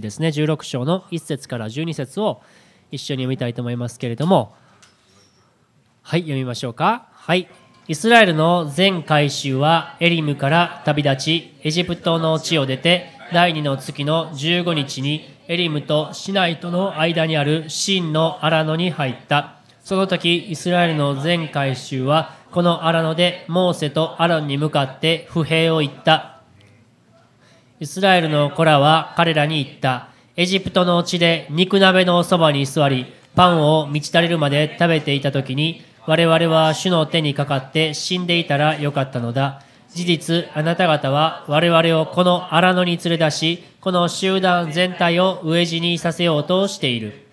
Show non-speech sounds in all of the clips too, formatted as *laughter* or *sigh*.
ですね。16章の1節から12節を一緒に読みたいと思いますけれども。はい読みましょうか。はい。イスラエルの全改宗はエリムから旅立ちエジプトの地を出て第2の月の15日にエリムとシナイとの間にあるシンの荒野に入った。その時イスラエルの全改宗はこの荒野でモーセとアロンに向かって不平を言った。イスラエルの子らは彼らに言った。エジプトの地で肉鍋のそばに座りパンを満ち足りるまで食べていた時に我々は主の手にかかって死んでいたらよかったのだ。事実あなた方は我々をこの荒野に連れ出しこの集団全体を飢え死にさせようとしている。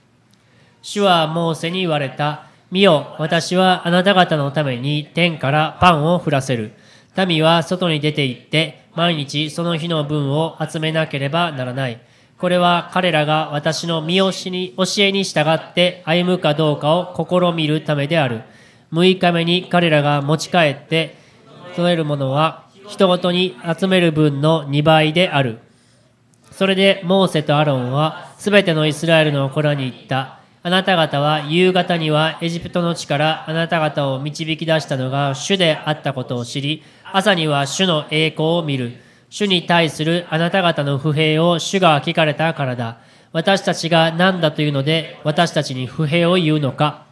主はモーセに言われた。見よ私はあなた方のために天からパンを降らせる。民は外に出て行って毎日その日の分を集めなければならない。これは彼らが私の見教えに教えに従って歩むかどうかを試みるためである。6日目に彼らが持ち帰って取れるものは人ごとに集める分の2倍である。それでモーセとアロンはすべてのイスラエルの子らに言った。あなた方は夕方にはエジプトの地からあなた方を導き出したのが主であったことを知り、朝には主の栄光を見る。主に対するあなた方の不平を主が聞かれたからだ。私たちが何だというので私たちに不平を言うのか。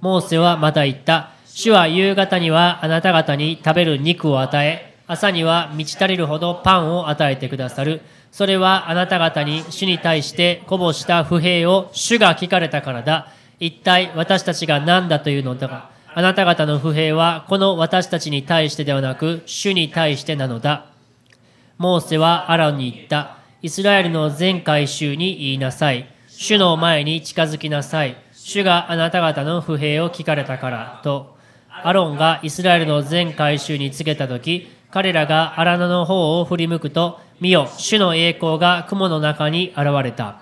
モーセはまた言った。主は夕方にはあなた方に食べる肉を与え、朝には満ち足りるほどパンを与えてくださる。それはあなた方に主に対してこぼした不平を主が聞かれたからだ。一体私たちが何だというのだが、あなた方の不平はこの私たちに対してではなく主に対してなのだ。モーセはアランに言った。イスラエルの全会衆に言いなさい。主の前に近づきなさい。主があなた方の不平を聞かれたからと。アロンがイスラエルの全会衆に告げたとき、彼らが荒野の方を振り向くと、見よ、主の栄光が雲の中に現れた。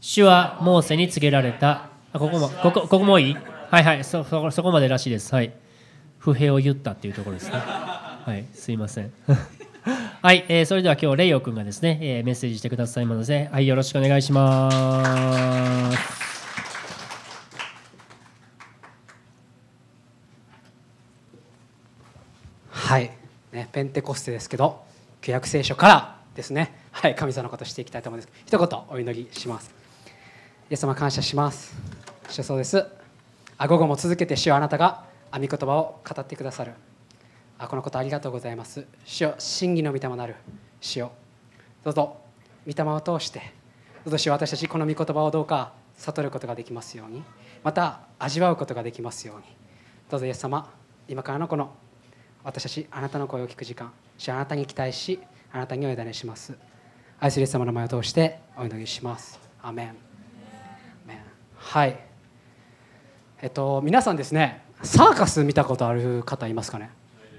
主はモーセに告げられた。あここもここここもいい？はいはいそそそこまでらしいです。はい。不平を言ったっていうところですね。はい、すいません。*laughs* はい、えー、それでは今日レイオ君がですね、えー、メッセージしてくださいまので、はい、よろしくお願いします。はいね、ペンテコステですけど旧約聖書からですね、はい、神様のことしていきたいと思うんです一言お祈りしますイエス様感謝します主そうです。あ午後も続けて主よあなたが御言葉を語ってくださる。あこのことありがとうございます。主よ真偽の御霊なる。主よどうぞ。御霊を通して。どうぞ主私たちこの御言葉をどうか悟ることができますように。また味わうことができますように。どうぞイエス様今からのこの私たちあなたの声を聞く時間。主あなたに期待しあなたにお委ねします。愛するイエス様の前を通してお祈りします。アメン。はい。えっと皆さんですねサーカス見たことある方いますかね？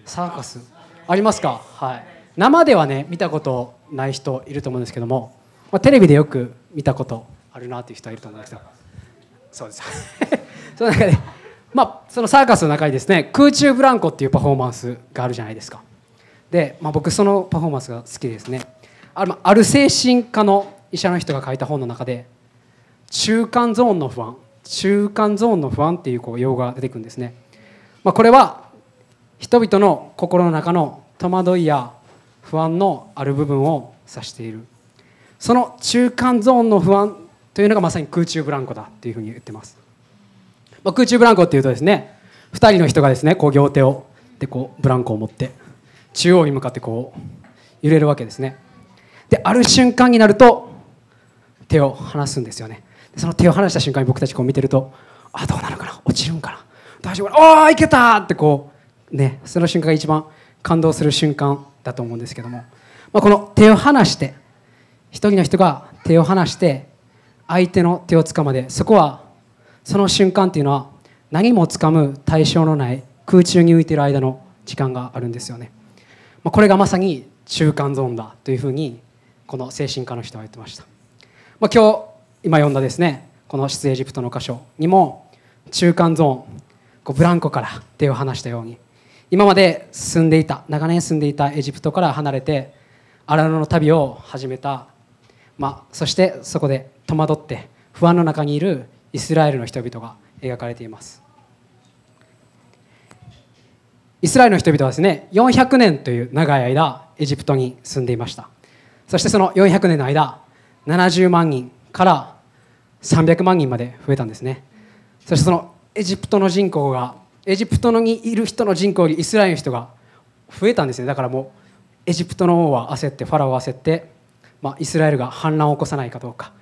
サーカス。ありますか？はい。生ではね見たことない人いると思うんですけども、まあ、テレビでよく見たことあるなという人はいると思うんですけどそうです。*laughs* その中でまあ、そのサーカスの中にですね空中ブランコっていうパフォーマンスがあるじゃないですか。で、まあ、僕そのパフォーマンスが好きですね。あるある精神科の医者の人が書いた本の中で中間ゾーンの不安。中間ゾーンの不安っていうこう用語が出てくるんですね、まあ、これは人々の心の中の戸惑いや不安のある部分を指している。その中間ゾーンの不安というのがまさに空中ブランコだっていうふうに言ってます。まあ、空中ブランコっていうとですね2人の人がですねこう両手をでこうブランコを持って中央に向かってこう揺れるわけですね。である瞬間になると手を離すんですよね。その手を離した瞬間に僕たちこう見てるとあどうなるかな？落ちるんかな？大丈夫かな？おおいけた！ってこうねその瞬間が一番感動する瞬間だと思うんですけども、まあ、この手を離して一人の人が手を離して相手の手をつかまでそこはその瞬間っていうのは何もつかむ対象のない空中に浮いている間の時間があるんですよね。まあこれがまさに中間ゾーンだというふうにこの精神科の人は言ってました、まあ、今日今読んだですねこの出エジプトの箇所にも中間ゾーンこうブランコから手を離したように今まで住んでいた長年住んでいたエジプトから離れて荒野の旅を始めた、まあ、そしてそこで戸惑って不安の中にいるイスラエルの人々が描かれています。イスラエルの人々はですね400年という長い間エジプトに住んでいました。そしてその400年の間70万人から300万人まで増えたんですね。そしてそのエジプトの人口がエジプトにいる人の人口よりイスラエルの人が増えたんですね。だからもうエジプトの王は焦ってファラオは焦って、まあ、イスラエルが反乱を起こさないかどうか。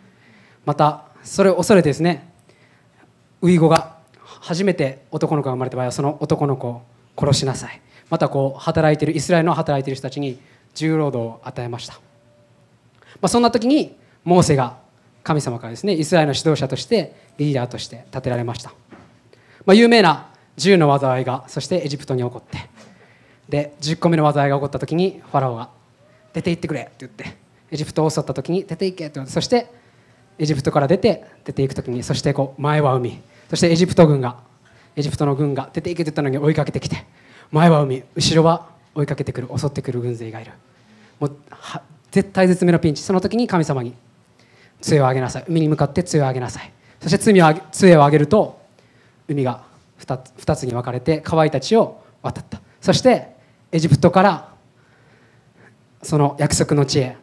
またそれを恐れてですねウイゴが初めて男の子が生まれた場合はその男の子を殺しなさい。またこう働いているイスラエルの働いている人たちに重労働を与えました、まあ、そんな時にモーセが神様からですねイスラエルの指導者としてリーダーとして立てられました、まあ、有名な10の災いがそしてエジプトに起こってで10個目の災いが起こった時にファラオが「出て行ってくれ」って言ってエジプトを襲った時に「出て行け」ってそしてエジプトから出て出ていく時にそしてこう前は海そしてエジプト軍がエジプトの軍が出ていけって言ったのに追いかけてきて前は海後ろは追いかけてくる襲ってくる軍勢がいる。もう絶対絶命のピンチ。その時に神様に杖をあげなさい。海に向かって杖をあげなさい。そして杖を杖をあげると海が 2, つ2つに分かれて乾いた地を渡った。そしてエジプトからその約束の地へ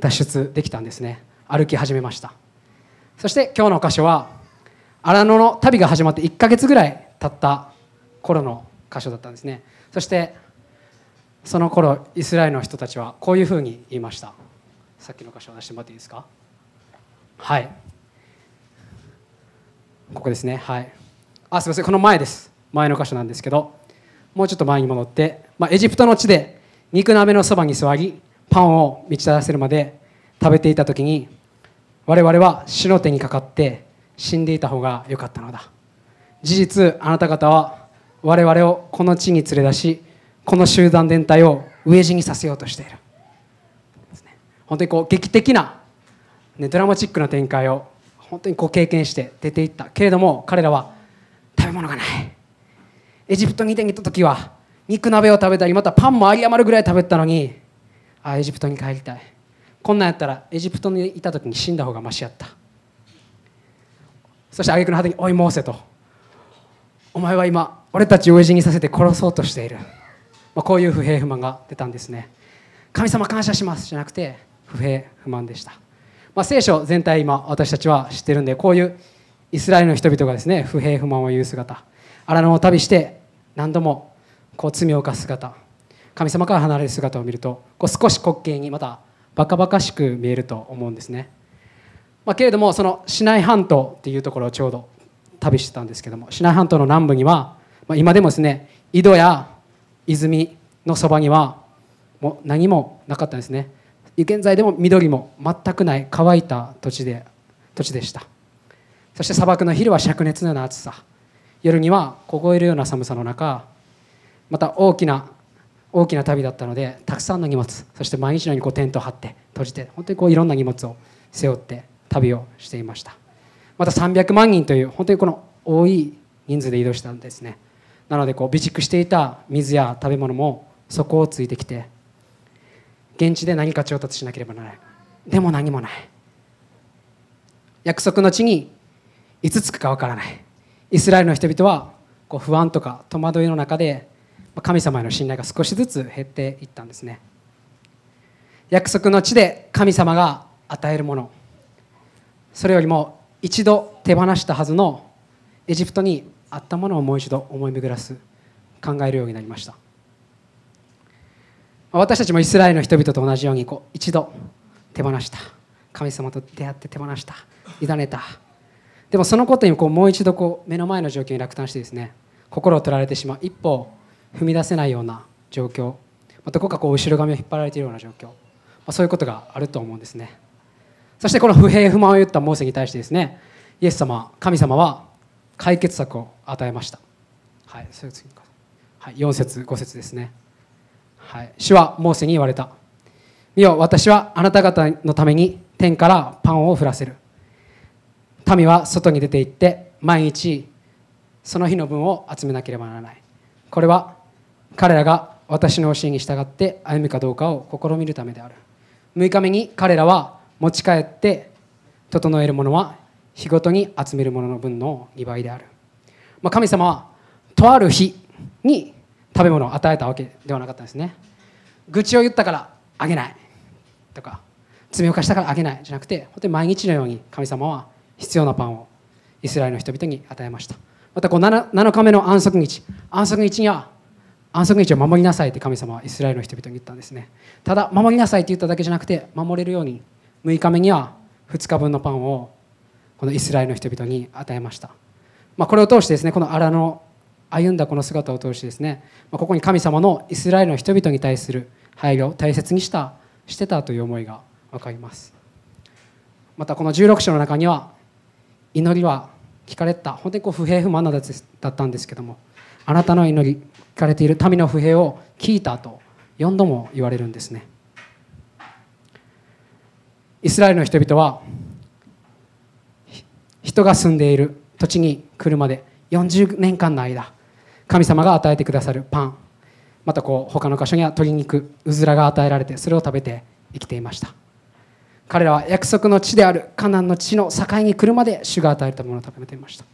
脱出できたんですね。歩き始めました。そして今日の箇所は荒野の旅が始まって1ヶ月ぐらい経った頃の箇所だったんですね。そしてその頃イスラエルの人たちはこういうふうに言いました。さっきの箇所を出してもらっていいですか？はい。ここですね。はい。あすいません。この前です。前の箇所なんですけどもうちょっと前に戻って、まあ、エジプトの地で肉鍋のそばに座りパンを満ちたらせるまで食べていた時に我々は死の手にかかって死んでいた方が良かったのだ。事実あなた方は我々をこの地に連れ出しこの集団全体を飢え死にさせようとしている。本当にこう劇的な、ね、ドラマチックな展開を本当にこう経験して出ていったけれども彼らは食べ物がない。エジプトに行った時は肉鍋を食べたりまたパンも有り余るぐらい食べたのにあエジプトに帰りたい。こんなんやったらエジプトにいた時に死んだ方がましやった。そして挙句の果てに「おいモーセ」と「お前は今俺たちを飢え死にさせて殺そうとしている」まあ、こういう不平不満が出たんですね。神様感謝しますじゃなくて不平不満でした、まあ、聖書全体今私たちは知ってるんでこういうイスラエルの人々がですね不平不満を言う姿荒野を旅して何度もこう罪を犯す姿神様から離れる姿を見るとこう少し滑稽にまたバカバカしく見えると思うんですね、まあ、けれどもそのシナイ半島っていうところをちょうど旅してたんですけどもシナ半島の南部には、まあ、今でもですね井戸や泉のそばにはもう何もなかったんですね。現在でも緑も全くない乾いた土地で土地でした。そして砂漠の昼は灼熱のような暑さ。夜には凍えるような寒さの中また大きな大きな旅だったのでたくさんの荷物そして毎日のようにこうテントを張って閉じて本当にこういろんな荷物を背負って旅をしていました。また300万人という本当にこの多い人数で移動したんですね。なのでこう備蓄していた水や食べ物も底をついてきて現地で何か調達しなければならない。でも何もない。約束の地にいつ着くかわからない。イスラエルの人々はこう不安とか戸惑いの中で神様への信頼が少しずつ減っていったんですね。約束の地で神様が与えるもの。それよりも一度手放したはずのエジプトにあったものをもう一度思い巡らす。考えるようになりました。私たちもイスラエルの人々と同じようにこう一度手放した。神様と出会って手放した。委ねた。でもそのことにこうもう一度こう目の前の状況に落胆してですね心を取られてしまう。一歩踏み出せないような状況。どこかこう後ろ髪を引っ張られているような状況、そういうことがあると思うんですね。そしてこの不平不満を言ったモーセに対してですねイエス様神様は解決策を与えました。はい、それ次はい、4節5節ですね、はい、主はモーセに言われた。見よ私はあなた方のために天からパンを降らせる。民は外に出て行って毎日その日の分を集めなければならない。これは彼らが私の教えに従って歩むかどうかを試みるためである。6日目に彼らは持ち帰って整えるものは日ごとに集めるものの分の2倍である、まあ、神様はとある日に食べ物を与えたわけではなかったんですね。愚痴を言ったからあげないとか罪を犯したからあげないじゃなくて本当に毎日のように神様は必要なパンをイスラエルの人々に与えました。またこう 7, 7日目の安息日安息日には安息日を守りなさいって神様はイスラエルの人々に言ったんですね。ただ守りなさいって言っただけじゃなくて守れるように6日目には2日分のパンをこのイスラエルの人々に与えました、まあ、これを通してですねこの荒の歩んだこの姿を通してですね、ここに神様のイスラエルの人々に対する配慮を大切にしたしてたという思いが分かります。またこの16章の中には祈りは聞かれた。本当にこう不平不満なだったんですけどもあなたの祈り聞かれている民の不平を聞いたと4度も言われるんですね。イスラエルの人々は人が住んでいる土地に来るまで40年間の間神様が与えてくださるパン。またこう他の箇所には鶏肉うずらが与えられてそれを食べて生きていました。彼らは約束の地であるカナンの地の境に来るまで主が与えたものを食べていました。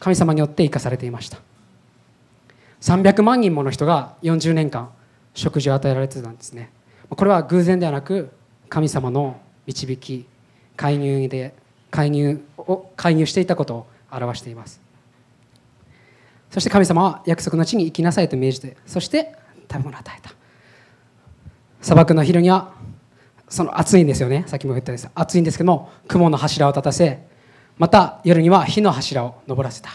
神様によって生かされていました。300万人もの人が40年間食事を与えられてたんですね。これは偶然ではなく神様の導き介入で介入を介入していたことを表しています。そして神様は約束の地に行きなさいと命じてそして食べ物を与えた。砂漠の昼にはその暑いんですよね。さっきも言ったんです暑いんですけども雲の柱を立たせまた夜には火の柱を登らせた。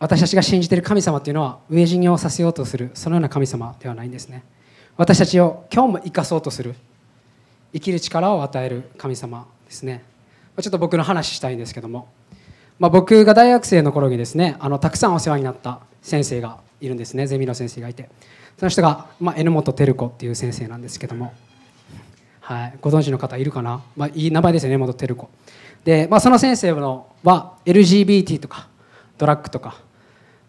私たちが信じている神様というのは飢え死にをさせようとするそのような神様ではないんですね。私たちを今日も生かそうとする生きる力を与える神様ですね。ちょっと僕の話したいんですけどもまあ、僕が大学生の頃にですねあのたくさんお世話になった先生がいるんですねゼミの先生がいて。その人が、まあ、榎本照子っていう先生なんですけども、はい、ご存知の方いるかな、まあ、いい名前ですよね榎本照子。で、まあ、その先生のは LGBT とかドラッグとか、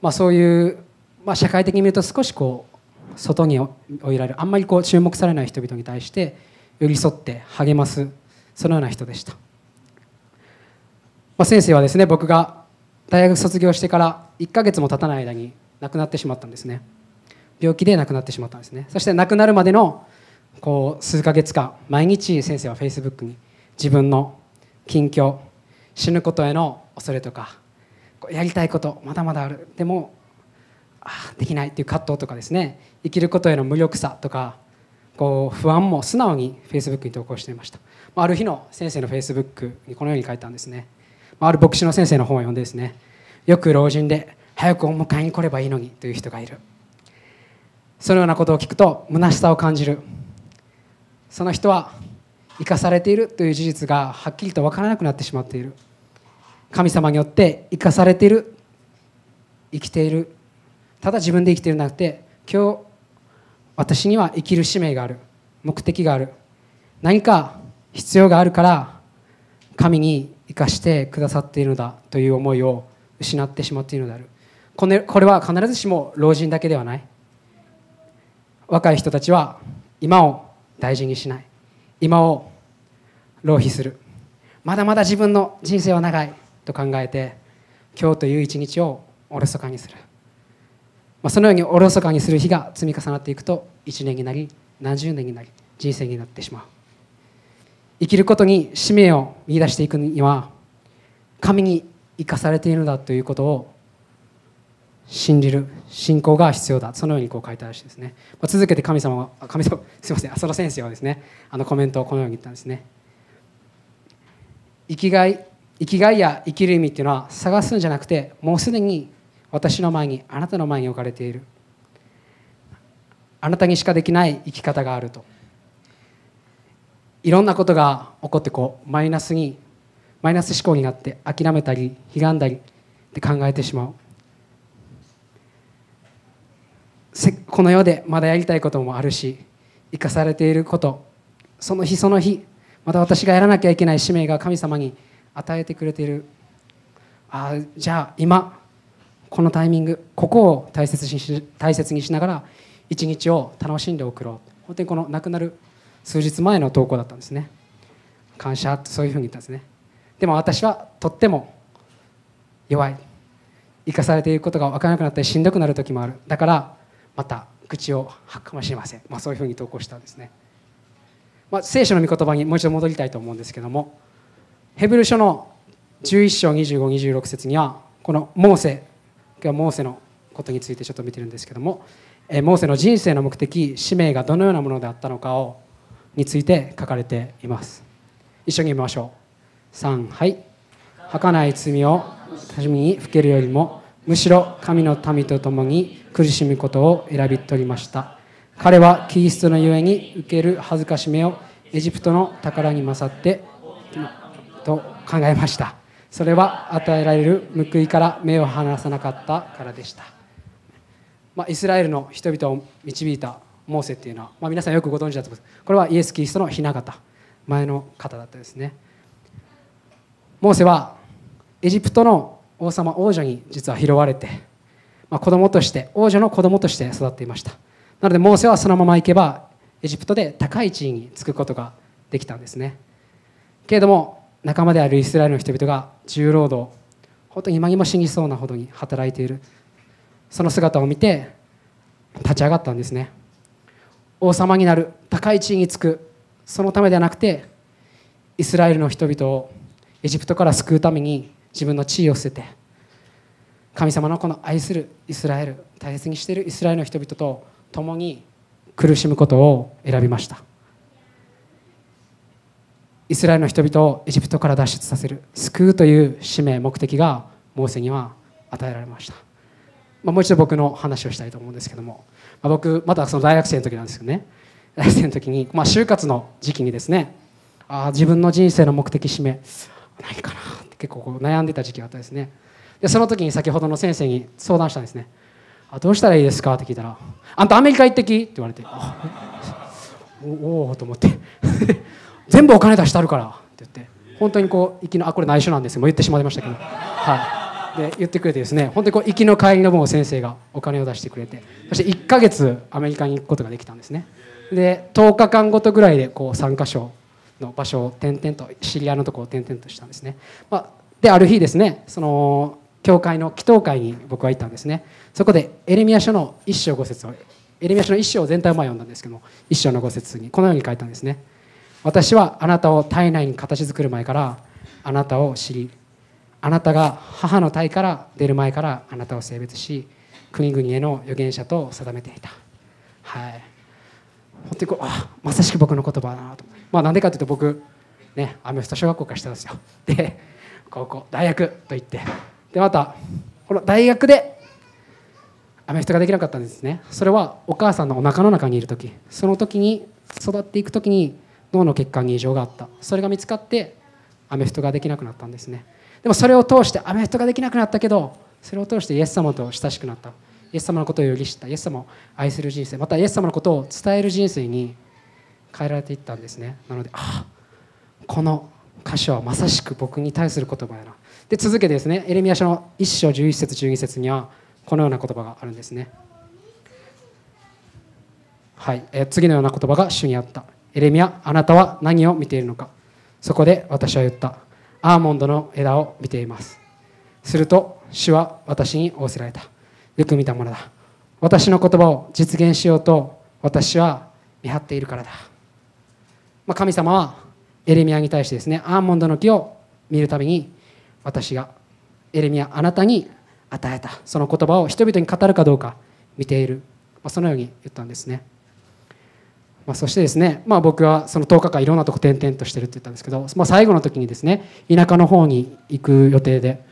まあ、そういう、まあ、社会的に見ると少しこう外に追いられるあんまりこう注目されない人々に対して寄り添って励ますそのような人でした。まあ、先生はですね僕が大学卒業してから1ヶ月も経たない間に亡くなってしまったんですね。病気で亡くなってしまったんですね。そして亡くなるまでのこう数ヶ月間毎日先生はフェイスブックに自分の近況死ぬことへの恐れとかやりたいことまだまだあるでもあできないっていう葛藤とかですね生きることへの無力さとかこう不安も素直にフェイスブックに投稿していました。ある日の先生のフェイスブックにこのように書いたんですね。ある牧師の先生の本を読んでですねよく老人で早くお迎えに来ればいいのにという人がいる。そのようなことを聞くと虚しさを感じる。その人は生かされているという事実がはっきりと分からなくなってしまっている。神様によって生かされている。生きている。ただ自分で生きているんじゃなくて今日私には生きる使命がある。目的がある。何か必要があるから神に生かしてくださっているのだという思いを失ってしまっているのである。これこれは必ずしも老人だけではない。若い人たちは今を大事にしない。今を浪費する。まだまだ自分の人生は長いと考えて今日という一日をおろそかにする、まあ、そのようにおろそかにする日が積み重なっていくと1年になり何十年になり人生になってしまう。生きることに使命を見出していくには神に生かされているのだということを信じる信仰が必要だ。そのようにこう書いたらしいですね、まあ、続けて神様は神様 *laughs* すいません。その先生はですねあのコメントをこのように言ったんですね。生きがい生きがいや生きる意味っていうのは探すんじゃなくてもうすでに私の前にあなたの前に置かれている。あなたにしかできない生き方があると。いろんなことが起こってこうマイナスにマイナス思考になって諦めたり悲んだりって考えてしまう。この世でまだやりたいこともあるし生かされていることその日その日また私がやらなきゃいけない使命が神様に与えてくれている。あじゃあ今このタイミングここを大切にし大切にしながら一日を楽しんで送ろう。本当にこの亡くなる数日前の投稿だったんですね。感謝ってそういうふうに言ったんですね。でも私はとっても弱い。生かされていることが分からなくなったりしんどくなる時もある。だからまた愚痴を吐くかもしれません、まあ、そういうふうに投稿したんですね、まあ、聖書の御言葉にもう一度戻りたいと思うんですけどもヘブル書の11章2526節にはこのモーセ今日モーセのことについてちょっと見てるんですけどもモーセの人生の目的使命がどのようなものであったのかをについて書かれています。一緒に見ましょう。3はい。儚い罪を初めにふけるよりもむしろ神の民と共に苦しむことを選び取りました。彼はキリストのゆえに受ける恥ずかしめをエジプトの宝に勝ってと考えました。それは与えられる報いから目を離さなかったからでした、まあ、イスラエルの人々を導いたモーセっていうのは、まあ、皆さんよくご存知だと思います。これはイエス・キリストの雛形。前の方だったですね。モーセはエジプトの王様王女に実は拾われて、まあ、子供として王女の子供として育っていました。なのでモーセはそのまま行けばエジプトで高い地位につくことができたんですね。けれども仲間であるイスラエルの人々が重労働本当に今にも死にそうなほどに働いている。その姿を見て立ち上がったんですね。王様になる高い地位につくそのためではなくてイスラエルの人々をエジプトから救うために自分の地位を捨てて神様のこの愛するイスラエル大切にしているイスラエルの人々と共に苦しむことを選びました。イスラエルの人々をエジプトから脱出させる救うという使命目的がモーセには与えられました、まあ、もう一度僕の話をしたいと思うんですけども、まあ、僕まだその大学生の時なんですけどね。*laughs* 大学生の時に、まあ、就活の時期にですね。あ自分の人生の目的使命何かなって結構こう悩んでた時期があったですね。でその時に先ほどの先生に相談したんですね。あどうしたらいいですかって聞いたら「あんたアメリカ行ってき」って言われて。おおと思って。*laughs* 全部お金出してあるからって言って。本当にこう行きのあこれ内緒なんですよ。もう言ってしまいましたけど。はい。で言ってくれてですね本当にこう行きの帰りの分を先生がお金を出してくれてそして1か月アメリカに行くことができたんですね。で10日間ごとぐらいでこう3か所の場所を転々とシリアのところを転々としたんですね、まあ、である日ですねその教会の祈祷会に僕は行ったんですね。そこでエレミア書の一章五節をエレミア書の一章全体を読んだんですけども一章の五節にこのように書いたんですね。私はあなたを体内に形作る前からあなたを知りあなたが母の体から出る前からあなたを性別し国々への預言者と定めていた。はい。本当にこうあまさしく僕の言葉だなと。まあなんでかというと僕ねアメフト小学校からしてたんですよ。*laughs* で高校大学と行って。でまたこの大学でアメフトができなかったんですね。それはお母さんのお腹の中にいる時。その時に育っていく時に脳の血管に異常があった。それが見つかってアメフトができなくなったんですね。でもそれを通してアメフトができなくなったけどそれを通してイエス様と親しくなった。イエス様のことをより知った。イエス様を愛する人生。またイエス様のことを伝える人生に変えられていったんですね。なのであこの箇所はまさしく僕に対する言葉やな。で続けてですねエレミア書の1章11節12節にはこのような言葉があるんですね。はい、え次のような言葉が主にあった。エレミアあなたは何を見ているのか。そこで私は言った。アーモンドの枝を見ています。すると主は私に仰せられた。よく見たものだ。私の言葉を実現しようと私は見張っているからだ、まあ、神様はエレミアに対してですねアーモンドの木を見るために私がエレミアあなたに与えた。その言葉を人々に語るかどうか見ている、まあ、そのように言ったんですね。まあ、そしてですね、まあ、僕はその10日間いろんなとこ転々としてるって言ったんですけど、まあ、最後の時にですね田舎の方に行く予定で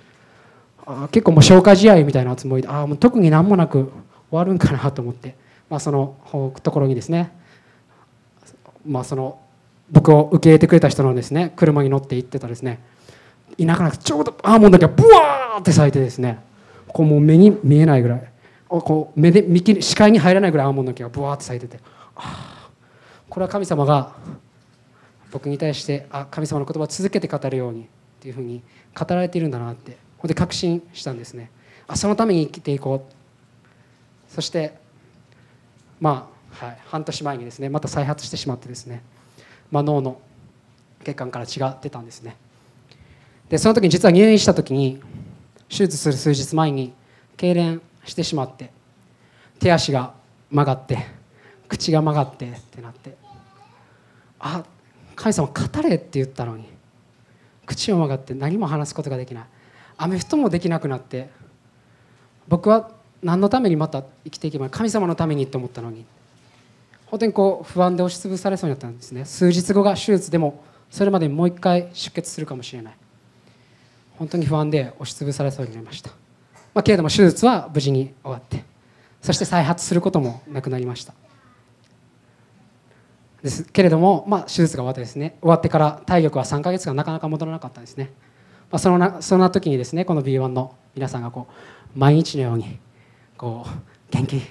あ結構もう消化試合みたいなつもりであもう特に何もなく終わるんかなと思って、まあ、そのところにですね、まあ、その僕を受け入れてくれた人のですね車に乗って行ってたですね田舎なくちょうどアーモンドがブワーって咲いてですねこうもう目に見えないぐらいこう目で見切視界に入らないぐらいアーモンドの木がブワーって咲いててああこれは神様が僕に対してあ神様の言葉を続けて語るようにっていうふうに語られているんだなって。ここで確信したんですね。あそのために生きていこう。そしてまあ、はい、半年前にですねまた再発してしまってですねまあ、脳の血管から血が出たんですね。でその時に実は入院した時に手術する数日前に痙攣してしまって手足が曲がって口が曲がってってなって。あ神様語れって言ったのに。口を曲がって何も話すことができない。アメフトもできなくなって。僕は何のためにまた生きていけば神様のためにって思ったのに。本当にこう不安で押しつぶされそうになったんですね。数日後が手術でもそれまでにもう一回出血するかもしれない。本当に不安で押しつぶされそうになりました、まあ、けれども手術は無事に終わって。そして再発することもなくなりました。です。けれども、まあ、手術が終わってですね終わってから体力は3ヶ月間なかなか戻らなかったんですね、まあ、そのなそんな時にですねこの B1 の皆さんがこう毎日のようにこう元気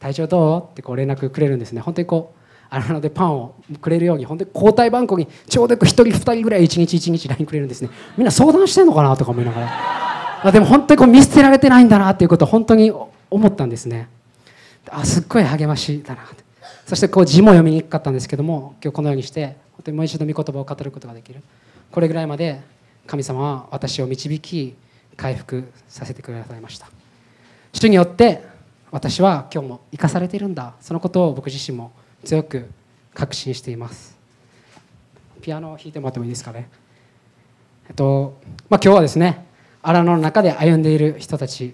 体調どう？ってこう連絡くれるんですね。本当にこうあれなのでパンをくれるように本当に交代番号にちょうど1人2人ぐらい1日1日 LINE くれるんですね。みんな相談してんのかなとか思いながら。あでも本当にこう見捨てられてないんだなっていうことを本当に思ったんですね。あすっごい励ましだなそしてこう字も読みにくかったんですけども今日このようにして本当にもう一度御言葉を語ることができる。これぐらいまで神様は私を導き回復させてくださいました。主によって私は今日も生かされているんだ。そのことを僕自身も強く確信しています。ピアノを弾いてもらってもいいですかね。えっとまあ今日はですね荒野の中で歩んでいる人たち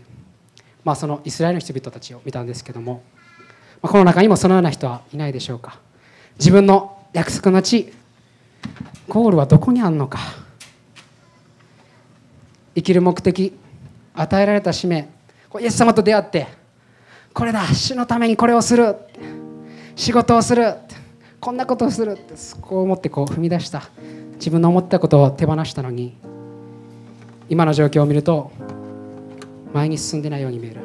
まあ、そのイスラエルの人々たちを見たんですけども、この中にもそのような人はいないでしょうか。自分の約束の地ゴールはどこにあるのか。生きる目的与えられた使命イエス様と出会ってこれだ主のためにこれをする仕事をするこんなことをするってこう思ってこう踏み出した自分の思ったことを手放したのに今の状況を見ると前に進んでないように見える。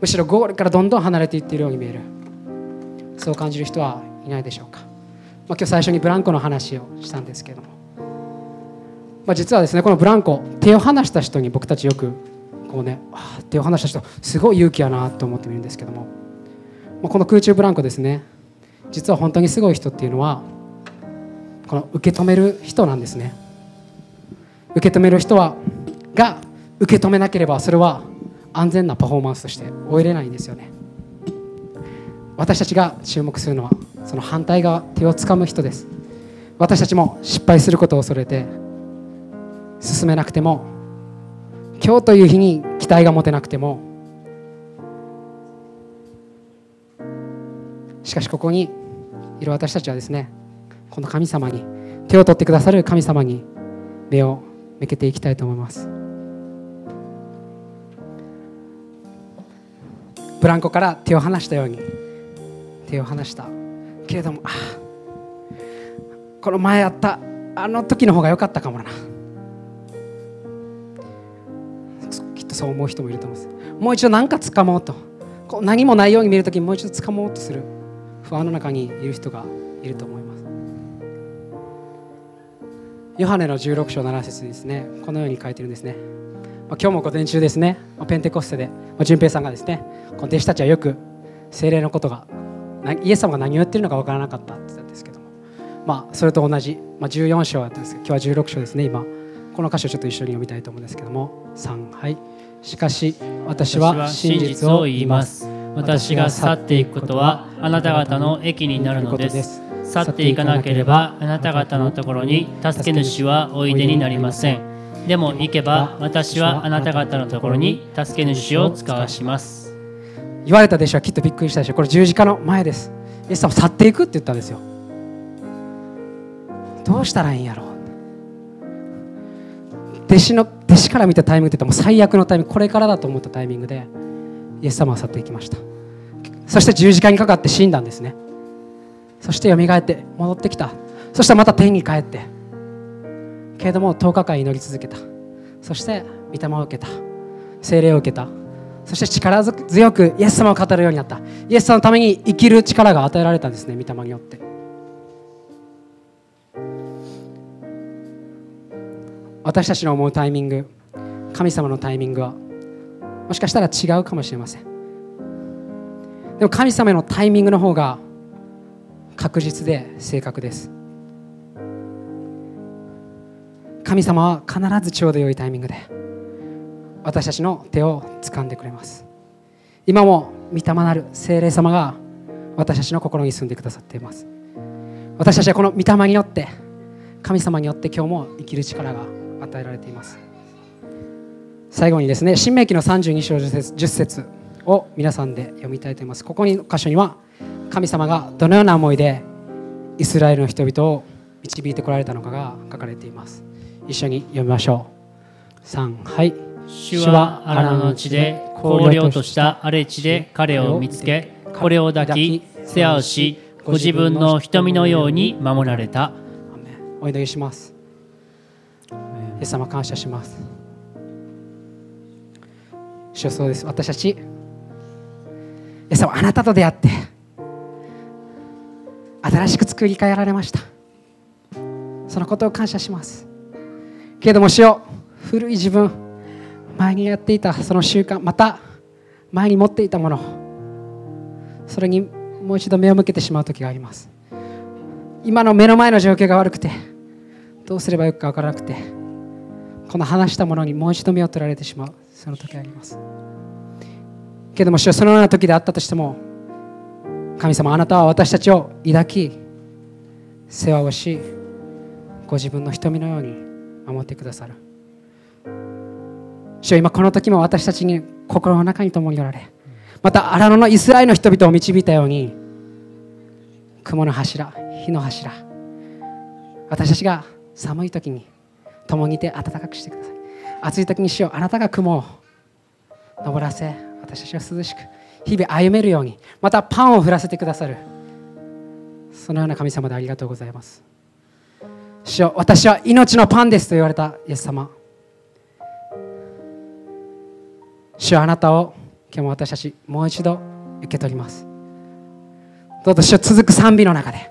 むしろゴールからどんどん離れていっているように見える。そう感じる人はいないでしょうか、まあ、今日最初にブランコの話をしたんですけども、まあ、実はですねこのブランコ手を離した人に僕たちよくこうね手を離した人すごい勇気やなと思ってみるんですけども、まあ、この空中ブランコですね。実は本当にすごい人っていうのはこの受け止める人なんですね。受け止める人はが受け止めなければそれは安全なパフォーマンスとして終えれないんですよね。私たちが注目するのはその反対側手をつかむ人です。私たちも失敗することを恐れて進めなくても今日という日に期待が持てなくてもしかしここにいる私たちはですねこの神様に手を取ってくださる神様に目を向けていきたいと思います。ブランコから手を離したように手を離した。けれどもこの前あったあの時の方が良かったかもな。きっとそう思う人もいると思います。もう一度何か掴もうと。こう何もないように見るときにもう一度掴もうとする。不安の中にいる人がいると思います。ヨハネの16章7節にですね。このように書いてるんですね。今日も午前中ですね。ペンテコステで淳平さんがですねこの弟子たちはよく精霊のことがイエス様が何を言ってるのか分からなかったって言ったんですけども。まあそれと同じ、まあ、14章だったんですけど今日は16章ですね今。この箇所をちょっと一緒に読みたいと思うんですけども。3はい。しかし私は真実を言います。私が去っていくことはあなた方の益になるのです。去っていかなければあなた方のところに助け主はおいでになりません。でも行けば私はあなた方のところに助け主を使わします。言われたでしょきっとびっくりしたでしょこれ十字架の前です。イエス様去っていくって言ったんですよ。どうしたらいいんやろう。弟子の弟子から見たタイミングって言ったらもう最悪のタイミング。これからだと思ったタイミングでイエス様は去っていきました。そして十字架にかかって死んだんですね。そして蘇って戻ってきた。そしてまた天に帰って。けれども10日間祈り続けた。そして御霊を受けた。精霊を受けた。そして力強くイエス様を語るようになった。イエス様のために生きる力が与えられたんですね御霊によって。私たちの思うタイミング神様のタイミングはもしかしたら違うかもしれません。でも神様のタイミングの方が確実で正確です。神様は必ずちょうど良いタイミングで私たちの手を掴んでくれます。今も御霊なる精霊様が私たちの心に住んでくださっています。私たちはこの御霊によって神様によって今日も生きる力が与えられています。最後にですね新明記の32章10節 ,10 節を皆さんで読みたいと思います。ここに箇所には神様がどのような思いでイスラエルの人々を導いてこられたのかが書かれています。一緒に読みましょう。3はい。主は荒野の地で荒涼とした荒れ地で彼を見つけこれを抱き世話をしご自分の瞳のように守られた。お祈りします。イエス様感謝します。主よそうです。私たちイエス様あなたと出会って新しく作り変えられました。そのことを感謝します。けれども主よ古い自分前にやっていたその習慣また前に持っていたものそれにもう一度目を向けてしまう時があります。今の目の前の状況が悪くてどうすればよくか分からなくてこの話したものにもう一度目を取られてしまうその時があります。けども主よそのような時であったとしても神様あなたは私たちを抱き世話をしご自分の瞳のように守ってくださる。主よ今この時も私たちに心の中に共におられまた荒野のイスラエルの人々を導いたように雲の柱火の柱私たちが寒い時に共にいて暖かくしてください。暑い時にしようあなたが雲を登らせ私たちは涼しく日々歩めるようにまたパンを降らせてくださる。そのような神様でありがとうございます。主よ私は命のパンですと言われたイエス様。主よあなたを今日も私たちもう一度受け取ります。どうぞ主よ続く賛美の中で。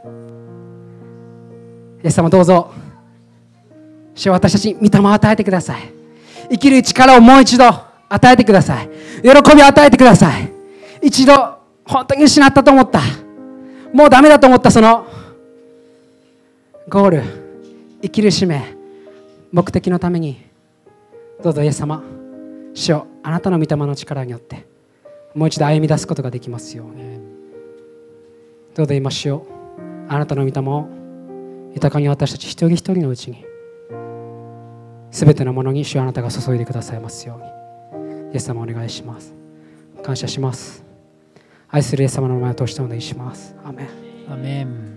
イエス様どうぞ。主よ私たちに御霊を与えてください。生きる力をもう一度与えてください。喜びを与えてください。一度本当に失ったと思った。もうダメだと思った。そのゴール生きる使命目的のために。どうぞイエス様。主よあなたの御霊の力によってもう一度歩み出すことができますように。どうぞ今主よあなたの御霊を豊かに私たち一人一人のうちに全てのものに主よあなたが注いでくださいますように。イエス様お願いします。感謝します。愛するイエス様の名前を通してお願いします。アーメン。アメン。